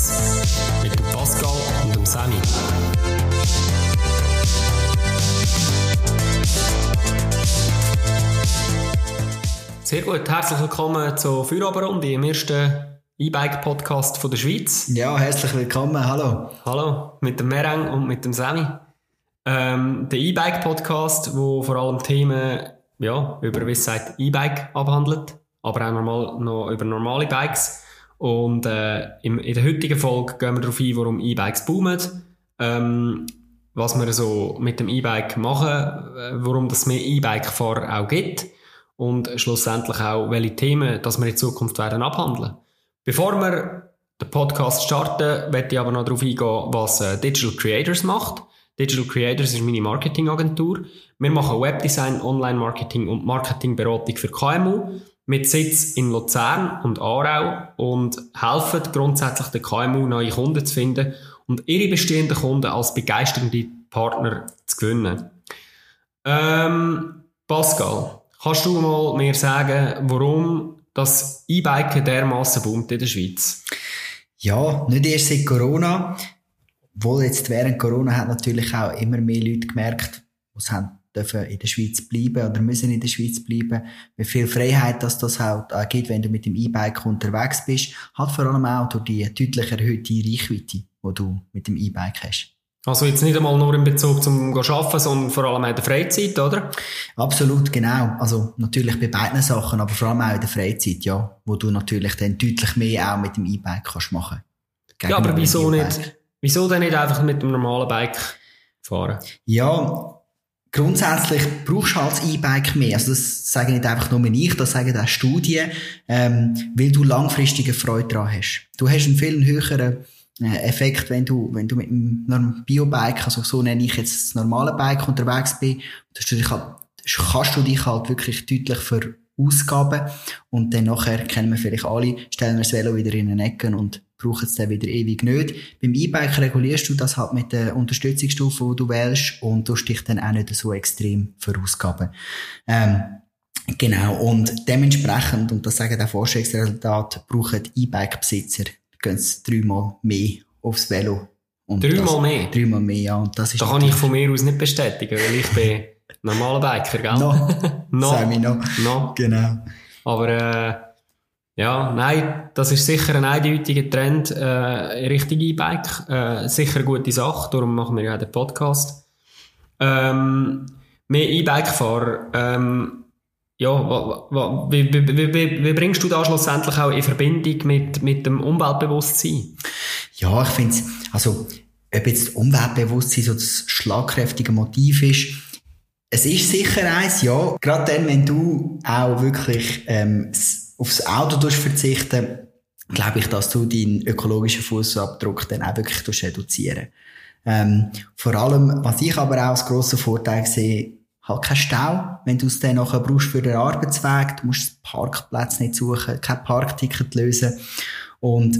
Schweiz mit dem Pascal und dem Sammy. Sehr gut, herzlich willkommen zur Feierabendrunde im ersten E-Bike-Podcast der Schweiz. Ja, herzlich willkommen, hallo. Hallo, mit dem Mereng und mit dem Sammy. Ähm, der E-Bike-Podcast, wo vor allem Themen ja, über, wie es sagt, E-Bike abhandelt, aber auch normal, noch über normale Bikes. Und äh, im, in der heutigen Folge gehen wir darauf ein, warum E-Bikes boomen, ähm, was wir so mit dem E-Bike machen, äh, warum es mehr E-Bike-Fahrer auch gibt und schlussendlich auch, welche Themen dass wir in Zukunft werden abhandeln. Bevor wir den Podcast starten, möchte ich aber noch darauf eingehen, was äh, Digital Creators macht. Digital Creators ist meine Marketingagentur. Wir machen Webdesign, Online-Marketing und Marketingberatung für KMU mit Sitz in Luzern und Aarau und helfen grundsätzlich den KMU neue Kunden zu finden und ihre bestehenden Kunden als begeisternde Partner zu gewinnen. Ähm, Pascal, kannst du mal mir sagen, warum das E-Biken dermaßen boomt in der Schweiz? Ja, nicht erst seit Corona. Wohl jetzt während Corona hat natürlich auch immer mehr Leute gemerkt, was haben dürfen in der Schweiz bleiben oder müssen in der Schweiz bleiben, wie viel Freiheit dass das halt äh, gibt, wenn du mit dem E-Bike unterwegs bist, hat vor allem auch durch die deutlich erhöhte Reichweite, die du mit dem E-Bike hast. Also jetzt nicht einmal nur in Bezug zum Arbeiten, sondern vor allem auch in der Freizeit, oder? Absolut, genau. Also natürlich bei beiden Sachen, aber vor allem auch in der Freizeit, ja, wo du natürlich dann deutlich mehr auch mit dem E-Bike kannst machen. Ja, aber wieso nicht? Wieso denn nicht einfach mit dem normalen Bike fahren? Ja, grundsätzlich brauchst du halt E-Bike mehr. Also das sage nicht einfach nur ich, das sagen auch Studien, ähm, weil du langfristige Freude daran hast. Du hast einen viel höheren äh, Effekt, wenn du, wenn du mit einem Biobike, also so nenne ich jetzt das normale Bike unterwegs bist, du dich halt, kannst du dich halt wirklich deutlich verausgaben und dann nachher kennen wir vielleicht alle, stellen wir das Velo wieder in den Ecken und brauchen es dann wieder ewig nicht. Beim E-Bike regulierst du das halt mit der Unterstützungsstufe, die du wählst und tust dich dann auch nicht so extrem verausgaben. Ähm, genau. Und dementsprechend, und das sagen auch Forschungsresultate, brauchen E-Bike-Besitzer dreimal mehr aufs Velo. Dreimal mehr? Dreimal mehr, ja. Und das ist da kann ich von mir aus nicht bestätigen, weil ich bin normaler Biker, gell? No. no. no. no. Genau. Aber, äh, ja, nein, das ist sicher ein eindeutiger Trend äh, Richtung E-Bike. Äh, sicher gute Sache, darum machen wir ja den Podcast. Ähm, mehr E-Bike-Fahrer. Ähm, ja, wie, wie, wie, wie, bringst du das schlussendlich auch in Verbindung mit, mit dem Umweltbewusstsein? Ja, ich finde es, also, ob jetzt Umweltbewusstsein so das schlagkräftige Motiv ist, es ist sicher eins, ja. Gerade dann, wenn du auch wirklich ähm, aufs Auto verzichten glaube ich, dass du deinen ökologischen Fußabdruck dann auch wirklich reduzieren. Ähm, Vor allem, was ich aber auch als grosser Vorteil sehe, halt kein Stau, wenn du es dann nachher brauchst für den Arbeitsweg, du musst Parkplatz nicht suchen, kein Parkticket lösen. Und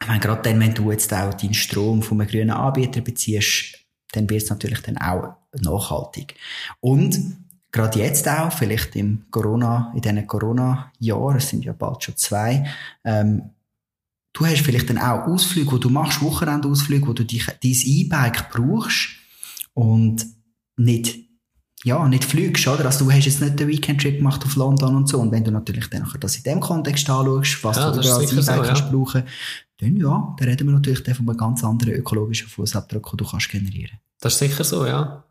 ich meine, gerade dann, wenn du jetzt auch deinen Strom von einem grünen Anbieter beziehst, dann wird es natürlich dann auch nachhaltig. Und gerade jetzt auch, vielleicht im Corona, in diesen Corona-Jahren, es sind ja bald schon zwei, ähm, du hast vielleicht dann auch Ausflüge, wo du machst, Wochenendausflüge, wo du dich, dein E-Bike brauchst und nicht ja, nicht fliegst, oder? Also du hast jetzt nicht den Weekend-Trip gemacht auf London und so. Und wenn du natürlich dann das in dem Kontext anschaust, was ja, du da als E-Bike so, ja. brauchen, dann ja, dann reden wir natürlich dann von einem ganz anderen ökologischen Fußabdruck, den du kannst generieren. Das ist sicher so, ja.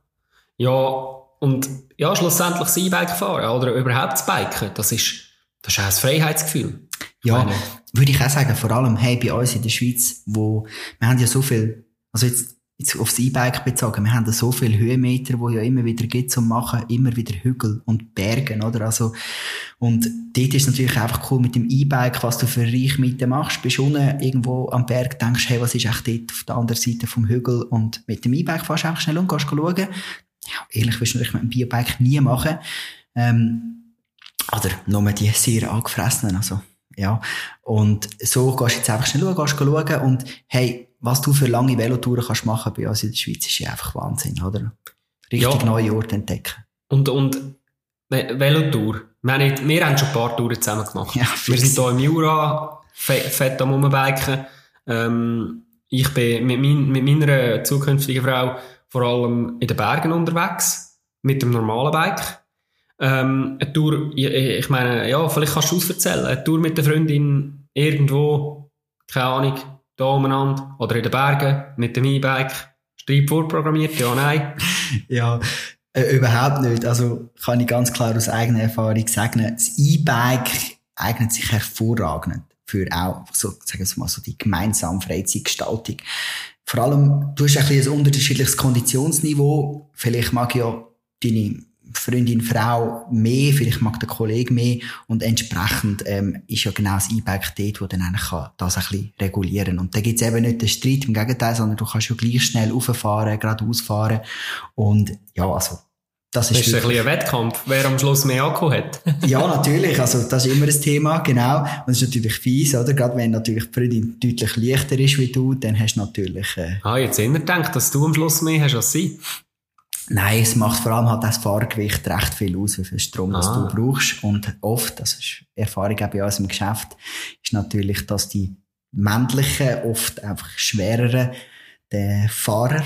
Ja, und ja, schlussendlich das E-Bike fahren oder überhaupt das Biken, das ist, das ist auch ein Freiheitsgefühl. Ja, meine, würde ich auch sagen, vor allem hey, bei uns in der Schweiz, wo wir haben ja so viel, also jetzt, jetzt aufs E-Bike bezogen, wir haben da so viele Höhenmeter, wo ja immer wieder geht zum Machen, immer wieder Hügel und Bergen, oder? Also, und dort ist natürlich einfach cool mit dem E-Bike, was du für Reichweite machst. Bist unten irgendwo am Berg, denkst, hey, was ist echt dort auf der anderen Seite vom Hügel? Und mit dem E-Bike fährst du einfach schnell und gehst schauen ja, ehrlich willst du natürlich mit einem Biobike nie machen. Ähm, oder nur die sehr angefressenen, also, ja. Und so gehst du jetzt einfach schnell schauen, gehst schauen und, hey, was du für lange Velotouren kannst machen bei uns in der Schweiz, ist ja einfach Wahnsinn, oder? Richtig ja. neue Orte entdecken. Und, und, Velotour. Wir haben, wir haben schon ein paar Touren zusammen gemacht. Ja, wir sind hier im Jura, fett am Rumbiken. Ähm, ich bin mit, mein, mit meiner zukünftigen Frau vor allem in den Bergen unterwegs, mit dem normalen Bike. Ähm, eine Tour, ich, meine, ja, vielleicht kannst du es erzählen, eine Tour mit der Freundin irgendwo, keine Ahnung, da umeinander oder in den Bergen mit dem E-Bike, Streit vorprogrammiert, ja, nein. ja, äh, überhaupt nicht. Also kann ich ganz klar aus eigener Erfahrung sagen, das E-Bike eignet sich hervorragend für auch, so, sagen wir mal, so die gemeinsame Freizeitgestaltung. Vor allem, du hast ein, bisschen ein unterschiedliches Konditionsniveau. Vielleicht mag ja deine Freundin, Frau mehr, vielleicht mag der Kollege mehr. Und entsprechend ähm, ist ja genau das E-Bike dort, wo dann eigentlich kann das ein bisschen regulieren. Und da gibt's eben nicht den Streit, im Gegenteil, sondern du kannst ja gleich schnell rauffahren, geradeaus fahren. Und ja, also das ist, das ist ein bisschen ein Wettkampf, wer am Schluss mehr Akku hat. ja, natürlich. Also, das ist immer ein Thema, genau. Und es ist natürlich fies, oder? Gerade wenn natürlich die Freundin deutlich leichter ist wie du, dann hast du natürlich, äh... Ah, jetzt immer gedacht, dass du am Schluss mehr hast als sie. Nein, es macht vor allem halt das Fahrgewicht recht viel aus, wie viel Strom ah. das du brauchst. Und oft, das ist Erfahrung auch bei uns im Geschäft, ist natürlich, dass die männlichen, oft einfach schwereren, der Fahrer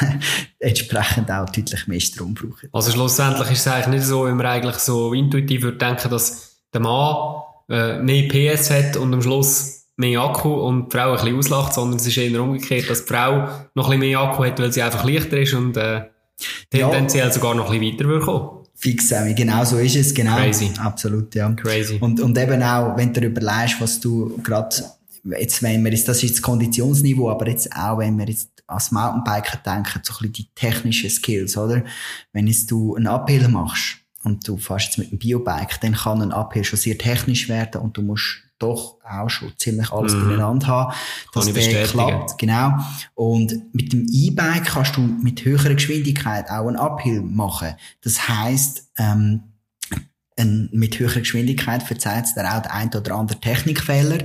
entsprechend auch deutlich mehr Strom brauchen. Also schlussendlich ist es eigentlich nicht so, wenn man eigentlich so intuitiv würde denken, dass der Mann äh, mehr PS hat und am Schluss mehr Akku und die Frau ein bisschen auslacht, sondern es ist eher umgekehrt, dass die Frau noch ein bisschen mehr Akku hat, weil sie einfach leichter ist und äh, tendenziell ja. sogar noch ein bisschen weiter würde kommen. Fix, Sammy. Genau so ist es. Genau. Crazy. Absolut, ja. Crazy. Und, und eben auch, wenn du überlegst, was du gerade, jetzt, wenn wir jetzt, das ist das Konditionsniveau, aber jetzt auch, wenn wir jetzt als Mountainbiker denken, so ein bisschen die technischen Skills, oder? Wenn jetzt du einen Uphill machst und du fährst jetzt mit einem Biobike, dann kann ein Uphill schon sehr technisch werden und du musst doch auch schon ziemlich alles mhm. beieinander haben, dass der klappt. Genau. Und mit dem E-Bike kannst du mit höherer Geschwindigkeit auch einen Uphill machen. Das heisst, ähm, ein, mit höherer Geschwindigkeit verzeiht es dir auch der ein oder andere Technikfehler.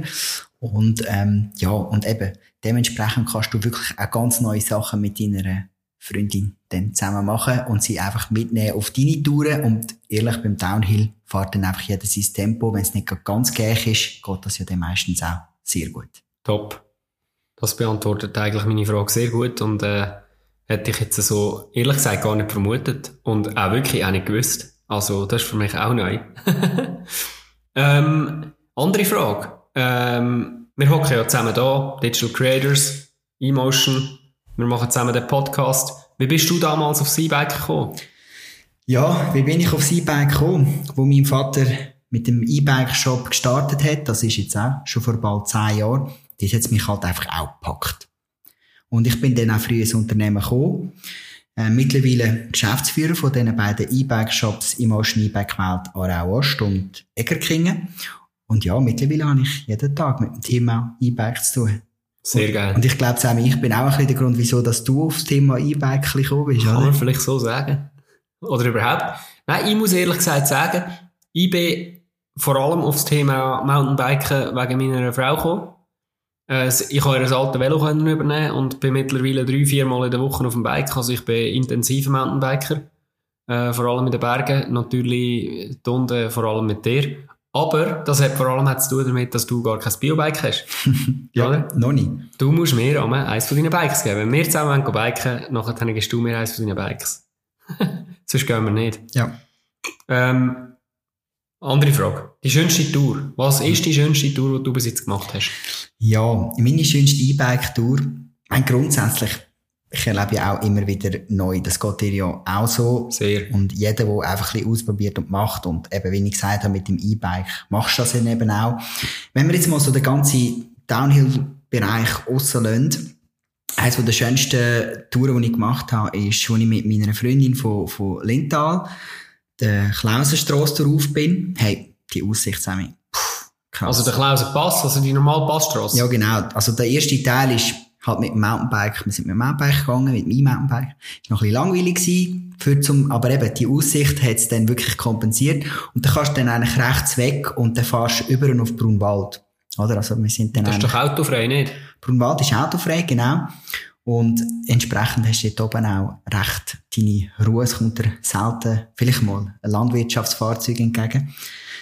Und ähm, ja, und eben, dementsprechend kannst du wirklich auch ganz neue Sachen mit deiner Freundin dann zusammen machen und sie einfach mitnehmen auf deine Touren. Und ehrlich, beim Downhill fährt dann einfach jeder sein Tempo. Wenn es nicht ganz gleich ist, geht das ja dann meistens auch sehr gut. Top. Das beantwortet eigentlich meine Frage sehr gut und äh, hätte ich jetzt so ehrlich gesagt gar nicht vermutet und auch wirklich auch nicht gewusst. Also das ist für mich auch neu. ähm, andere Frage. Ähm, wir hocken ja zusammen da, Digital Creators, Emotion, wir machen zusammen den Podcast. Wie bist du damals aufs E-Bike gekommen? Ja, wie bin ich aufs E-Bike gekommen? Wo mein Vater mit dem E-Bike-Shop gestartet hat, das ist jetzt auch schon vor bald zehn Jahren, das hat mich halt einfach auch gepackt. Und ich bin dann auch früh ins Unternehmen gekommen. Äh, mittlerweile Geschäftsführer von diesen beiden E-Bike-Shops im Ocean E-Bike Welt Aarau Ost und Egerkingen. Und ja, mittlerweile habe ich jeden Tag mit dem Thema E-Bike zu tun. Sehr geil. Und ich glaube, Sammy, ich bin auch ein bisschen der Grund, wieso dass du aufs Thema E-Bike gekommen bist, Kann oder? man vielleicht so sagen. Oder überhaupt. Nein, ich muss ehrlich gesagt sagen, ich bin vor allem aufs Thema Mountainbiken wegen meiner Frau gekommen. Äh, ich konnte ihr alte Velo übernehmen und bin mittlerweile drei, vier Mal in der Woche auf dem Bike. Also ich bin intensiver Mountainbiker. Äh, vor allem in den Bergen. Natürlich unten vor allem mit dir. Aber das hat vor allem zu tun damit, dass du gar kein Biobike hast. ja, oder? noch nicht. Du musst mir einmal eins von deinen Bikes geben. Wenn wir zusammen biken, nachher gibst du mir eins von deinen Bikes. Sonst gehen wir nicht. Ja. Ähm, andere Frage. Die schönste Tour. Was ist die schönste Tour, die du bis jetzt gemacht hast? Ja, meine schönste E-Bike-Tour. Grundsätzlich ich erlebe ja auch immer wieder neu. Das geht dir ja auch so. Sehr. Und jeder, der einfach ein bisschen ausprobiert und macht und eben, wie ich gesagt habe, mit dem E-Bike, machst du das dann eben auch. Wenn wir jetzt mal so den ganzen Downhill-Bereich rauslassen, eines der schönsten Touren, die ich gemacht habe, ist, als ich mit meiner Freundin von, von Lintal der Klausenstrasse drauf bin. Hey, die Aussicht, Sammy. Also der Klausen Pass, also die normale Passstrasse? Ja, genau. Also der erste Teil ist halt mit dem Mountainbike, wir sind mit dem Mountainbike gegangen, mit meinem Mountainbike. Ist noch ein bisschen langweilig gewesen, für zum, aber eben, die Aussicht hat es dann wirklich kompensiert. Und dann kannst du dann eigentlich rechts weg und dann fährst du über und auf Brunwald. Oder? Also, wir sind dann Das ist doch autofrei, nicht? Brunwald ist autofrei, genau. Und entsprechend hast du dort oben auch recht deine Ruhe. Es kommt dir selten, vielleicht mal, ein Landwirtschaftsfahrzeug entgegen.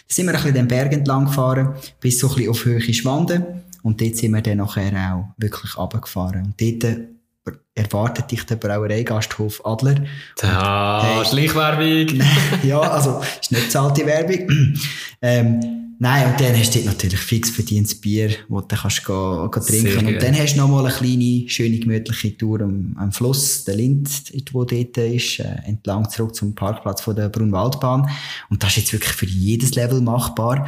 Da sind wir ein bisschen den Berg entlang gefahren, bis so ein bisschen auf Höhe Schwanden. Und dort sind wir dann nachher auch wirklich runtergefahren. Und dort äh, erwartet dich der Brauereigasthof Adler. Ja, hey, Schleichwerbung. ja, also, ist nicht zahlte Werbung. ähm, Nein, und dann hast du natürlich fix verdientes Bier, wo du kannst gehen, gehen trinken. Und dann hast du nochmal eine kleine, schöne, gemütliche Tour am, am Fluss, der Lind, wo dort ist, äh, entlang zurück zum Parkplatz von der Brunwaldbahn. Und das ist jetzt wirklich für jedes Level machbar,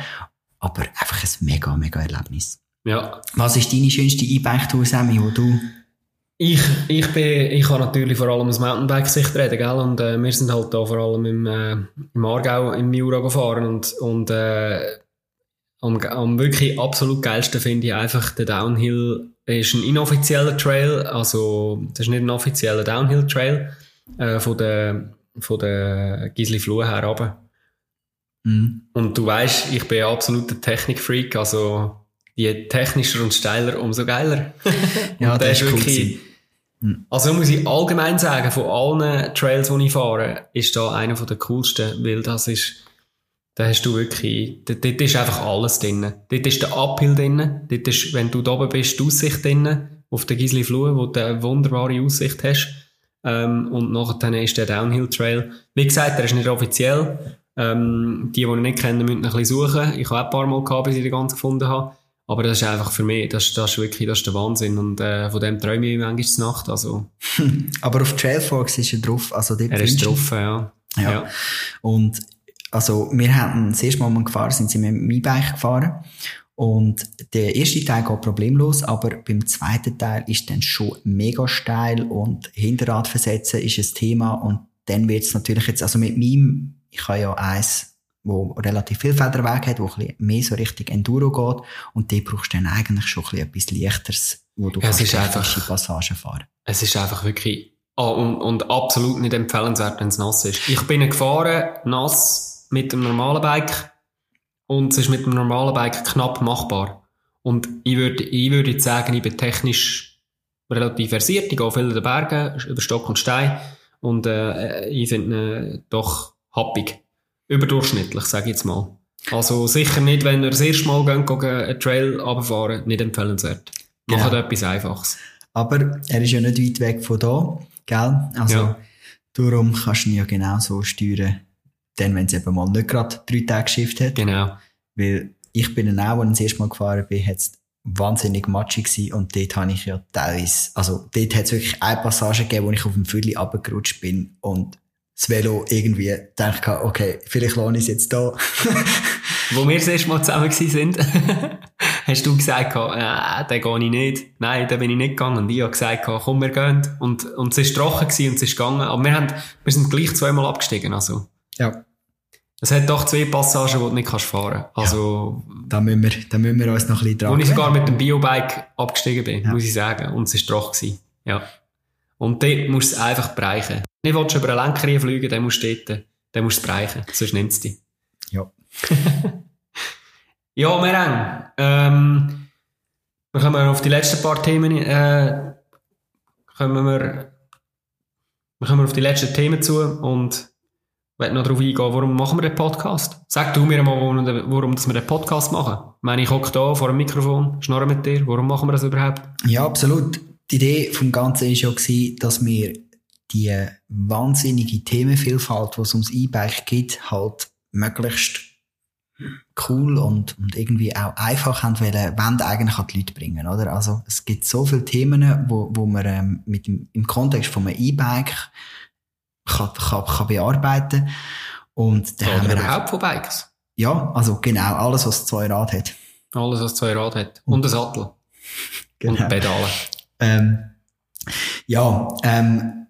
aber einfach ein mega, mega Erlebnis. Ja. Was ist deine schönste E-Bike-Tour, Sammy, wo du ich, ich bin, ich habe natürlich vor allem aus Mountainbike-Sicht reden, gell? Und, äh, wir sind halt da vor allem im, äh, im Aargau, im Jura gefahren und, und, äh, am, am wirklich absolut geilsten finde ich einfach, der Downhill ist ein inoffizieller Trail, also das ist nicht ein offizieller Downhill-Trail äh, von der, von der Gisli Flur her runter. Mhm. Und du weißt, ich bin absoluter Technikfreak, also je technischer und steiler, umso geiler. ja, das ist wirklich, cool mhm. also muss ich allgemein sagen, von allen Trails, die ich fahre, ist da einer der coolsten, weil das ist da hast du wirklich, dort, dort ist einfach alles drin. Dort ist der Uphill drin. Dort ist, wenn du da oben bist, die Aussicht drin. Auf der Gisli Flur, wo du eine wunderbare Aussicht hast. Ähm, und nachher dann ist der Downhill Trail. Wie gesagt, der ist nicht offiziell. Ähm, die, die ihn nicht kennen, müssen ein bisschen suchen. Ich habe auch ein paar Mal gehabt, bis ich den ganz gefunden habe. Aber das ist einfach für mich, das, das ist wirklich, das ist der Wahnsinn. Und, äh, von dem träume ich manchmal Nacht, also. Aber auf Trailfox ist er drauf, also Er ist drauf, ja. ja. ja. Und also wir hatten das erste Mal, als wir gefahren sind, sind wir mit dem E-Bike gefahren. Und der erste Teil geht problemlos, aber beim zweiten Teil ist dann schon mega steil und Hinterrad versetzen ist ein Thema und dann wird es natürlich jetzt, also mit meinem, ich habe ja eins, wo relativ viel Federweg hat, wo ein bisschen mehr so richtig Enduro geht und die brauchst du dann eigentlich schon ein bisschen etwas Leichteres, wo du ja, kannst einfach, Passagen fahren. Es ist einfach wirklich, oh, und, und absolut nicht empfehlenswert, wenn es nass ist. Ich bin gefahren, nass, mit dem normalen Bike und es ist mit dem normalen Bike knapp machbar. Und ich würde, ich würde jetzt sagen, ich bin technisch relativ versiert. Ich gehe viel in den Bergen, über Stock und Stein. Und äh, ich finde äh, doch happig. Überdurchschnittlich, sage ich jetzt mal. Also sicher nicht, wenn ihr das erste Mal geht, geht einen Trail runterfahren, nicht empfehlenswert. Macht genau. etwas Einfaches. Aber er ist ja nicht weit weg von da, gell? Also ja. darum kannst du ihn ja genau so steuern, dann, wenn es eben mal nicht gerade drei Tage geschifft hat. Genau. Weil ich bin dann auch, als ich das erste Mal gefahren bin, hat es wahnsinnig matschig gewesen und dort habe ich ja teilweise, also dort hat es wirklich eine Passage gegeben, wo ich auf dem Viertel abgerutscht bin und das Velo irgendwie dachte, okay, vielleicht lohne ich es jetzt da. wo wir das erste Mal zusammen sind, hast du gesagt, äh, den gehe ich nicht. Nein, da bin ich nicht gegangen. Und ich habe gesagt, komm, wir gehen. Und, und es ist trocken gewesen und es ist gegangen. Aber wir haben, wir sind gleich zweimal abgestiegen, also. Ja. Es hat doch zwei Passagen, wo du nicht kannst fahren kannst. Also, ja, da, müssen wir, da müssen wir uns noch ein bisschen dran Wo ich sogar mit dem Biobike abgestiegen bin, ja. muss ich sagen. Und es war trocken. Ja. Und dort musst du es einfach bereichen. Nicht willst du über einen Lenker fliegen, dann musst du dort, dann musst du es bereichen. Sonst nimmt es dich. Ja. ja, Mereng. Ähm, wir kommen auf die letzten paar Themen, äh, kommen wir, wir kommen auf die letzten Themen zu und ich noch darauf eingehen, warum machen wir den Podcast? Sag du mir mal, warum, warum wir den Podcast machen. Ich meine, ich hocke da vor dem Mikrofon, schnorre mit dir. Warum machen wir das überhaupt? Ja, absolut. Die Idee vom Ganzen war ja, dass wir die wahnsinnige Themenvielfalt, die es ums E-Bike gibt, halt möglichst cool und, und irgendwie auch einfach haben wollen, wollen eigentlich an die Leute bringen, oder? Also, es gibt so viele Themen, wo, wo man ähm, mit dem, im Kontext von einem E-Bike kann, kann, kann bearbeiten. Und dann Oder haben wir überhaupt von Bikes? Ja, also genau, alles, was zwei Rad hat. Alles, was zwei Rad hat. Und ein Sattel. Genau. Und Pedale. Ähm, ja, ähm,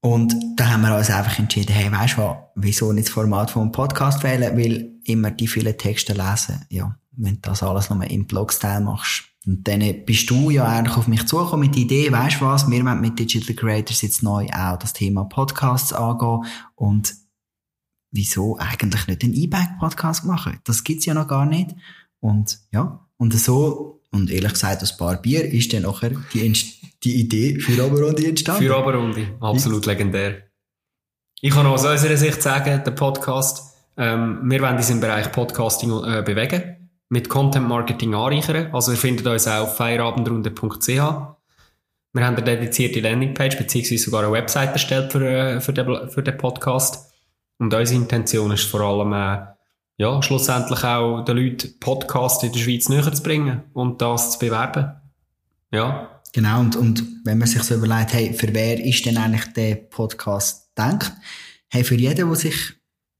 und da haben wir uns einfach entschieden, hey, weißt du was, wieso nicht das Format vom Podcast wählen, weil immer die vielen Texte lesen, ja, wenn du das alles nochmal im Blog-Style machst, und dann bist du ja eigentlich auf mich zugekommen mit der Idee, weißt du was, wir wollen mit Digital Creators jetzt neu auch das Thema Podcasts angehen und wieso eigentlich nicht einen E-Bike-Podcast machen? Das gibt's ja noch gar nicht. Und ja, und so, und ehrlich gesagt, das paar Bier ist dann nachher die, die Idee für Oberrunde entstanden. Für Oberrunde, absolut ja. legendär. Ich kann aus unserer Sicht sagen, der Podcast, ähm, wir wollen uns im Bereich Podcasting äh, bewegen mit Content Marketing anreichern. Also ihr findet uns auch auf feierabendrunde.ch. Wir haben eine dedizierte Landingpage beziehungsweise sogar eine Website erstellt für, äh, für, den, für den Podcast. Und unsere Intention ist vor allem, äh, ja, schlussendlich auch den Leuten Podcast in der Schweiz näher zu bringen und das zu bewerben. Ja. Genau, und, und wenn man sich so überlegt, hey, für wer ist denn eigentlich der Podcast gedacht? Hey, für jeden, der sich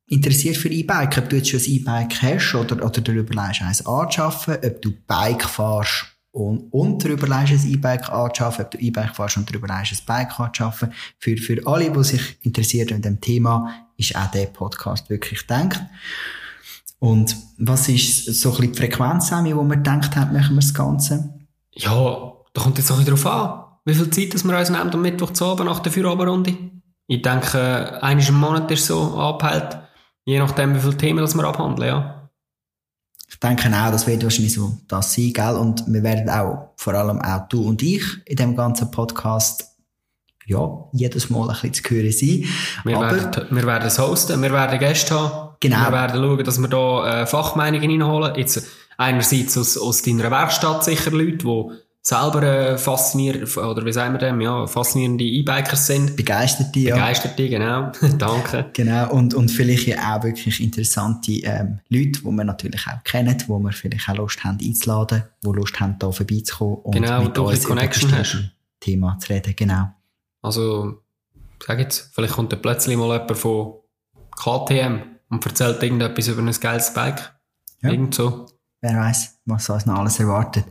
interessiert für E-Bike, ob du jetzt schon ein E-Bike hast oder, oder darüber leist, eins anzuschaffen, ob du Bike fährst und, und darüber leist, ein E-Bike anzuschaffen, ob du E-Bike fährst und darüber leist, ein Bike anzuschaffen. Für, für alle, die sich interessieren in dem Thema, ist auch der Podcast wirklich gedacht. Und was ist so ein bisschen die Frequenz, Sammy, wo man gedacht hat, machen wir das Ganze? Ja, da kommt jetzt auch wieder drauf an, wie viel Zeit dass wir uns nehmen am Mittwoch zu Abend nach der Feierabendrunde. Ich denke, eines im Monat ist so abhält. Je nachdem, wie viele Themen das wir abhandeln, ja. Ich denke auch, das wird wahrscheinlich so das sein, gell? Und wir werden auch, vor allem auch du und ich, in dem ganzen Podcast, ja, jedes Mal ein bisschen zu hören sein. Wir, Aber, werden, wir werden es hosten, wir werden Gäste haben. Genau. Wir werden schauen, dass wir da äh, Fachmeinungen reinholen. Jetzt einerseits aus, aus deiner Werkstatt sicher Leute, die selber äh, fasziniert, oder wie sagen wir dem, ja, faszinierende E-Bikers sind. begeisterte, ja. Begeisterte, genau. Danke. Genau, und, und vielleicht ja auch wirklich interessante ähm, Leute, die wir natürlich auch kennen, wo wir vielleicht auch Lust haben einzuladen, die Lust haben, hier vorbeizukommen und Genau, mit uns über hast. Thema zu reden. Genau. Also, sag jetzt, vielleicht kommt da plötzlich mal jemand von KTM und erzählt irgendetwas über ein geiles Bike. Ja. Irgend so. Wer weiß, was uns noch alles erwartet.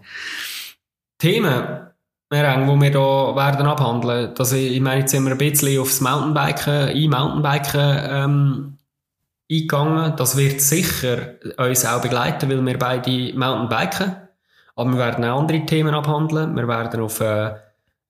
Themen, die wir hier werden abhandeln. Das, ich meine, jetzt sind wir ein bisschen aufs Mountainbiken, E-Mountainbiken ähm, eingegangen. Das wird sicher uns auch begleiten, weil wir beide Mountainbiken. Aber wir werden auch andere Themen abhandeln. Wir werden auf äh,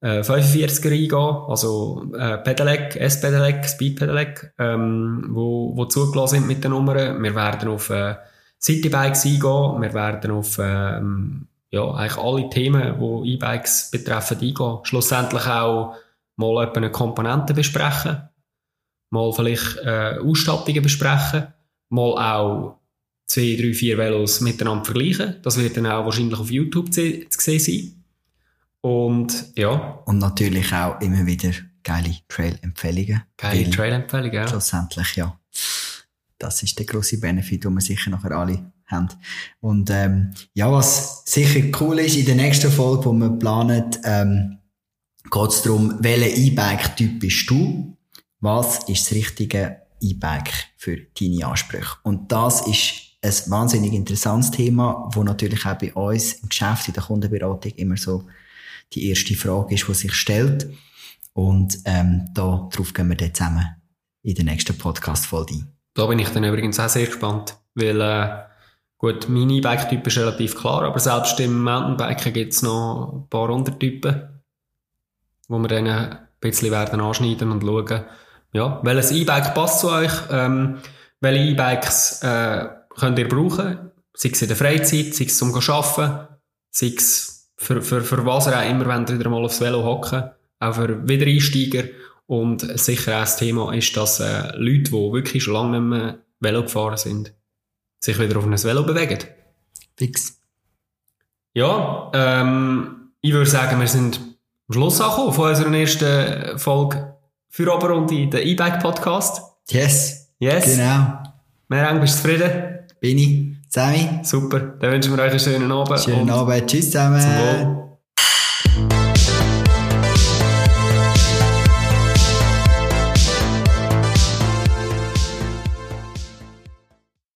äh, 45er eingehen, also äh, Pedelec, S-Pedelec, Speed-Pedelec, ähm, wo, wo zugelassen sind mit den Nummern. Wir werden auf äh, Citybikes eingehen. Wir werden auf ähm, ja, eigentlich alle Themen, die E-Bikes betreffen, eingehen. Schlussendlich auch mal eine Komponente besprechen, mal vielleicht äh, Ausstattungen besprechen, mal auch zwei, drei, vier Velos miteinander vergleichen. Das wird dann auch wahrscheinlich auf YouTube zu, sehen sein. Und ja, Und natürlich auch immer wieder geile Trail-Empfehlungen. keine Weil Trail-Empfehlung, ja. Schlussendlich, ja. Das ist der grosse Benefit, den wir sicher nachher alle haben. Und ähm, ja, was sicher cool ist, in der nächsten Folge, wo wir planen, ähm, geht es darum, welcher E-Bike-Typ bist du? Was ist das richtige E-Bike für deine Ansprüche? Und das ist ein wahnsinnig interessantes Thema, wo natürlich auch bei uns im Geschäft, in der Kundenberatung immer so die erste Frage ist, die sich stellt. Und ähm, da drauf gehen wir dann zusammen in der nächsten Podcast-Folge ein. Da bin ich dann übrigens auch sehr gespannt, weil äh, gut, mein E-Bike-Typ ist relativ klar, aber selbst im Mountainbiken gibt es noch ein paar Untertypen, wo wir dann ein bisschen werden anschneiden und schauen, ja, welches E-Bike passt zu euch, ähm, welche E-Bikes äh, könnt ihr brauchen, sei es in der Freizeit, sei es zum Arbeiten, sei es für, für, für was auch immer, wenn ihr wieder mal aufs Velo hocken, auch für Wiedereinsteiger. Und sicher auch das Thema ist, dass äh, Leute, die wirklich schon lange nicht mehr Velo gefahren sind, sich wieder auf ein Velo bewegen. Fix. Ja, ähm, ich würde sagen, wir sind am Schluss angekommen von unserer ersten Folge für Oberrunde, der E-Bike-Podcast. Yes. Yes. Genau. Merang, bist du zufrieden? Bin ich. Sammy. Super. Dann wünschen wir euch einen schönen Abend. Schönen Abend. Tschüss zusammen. Zum Wohl.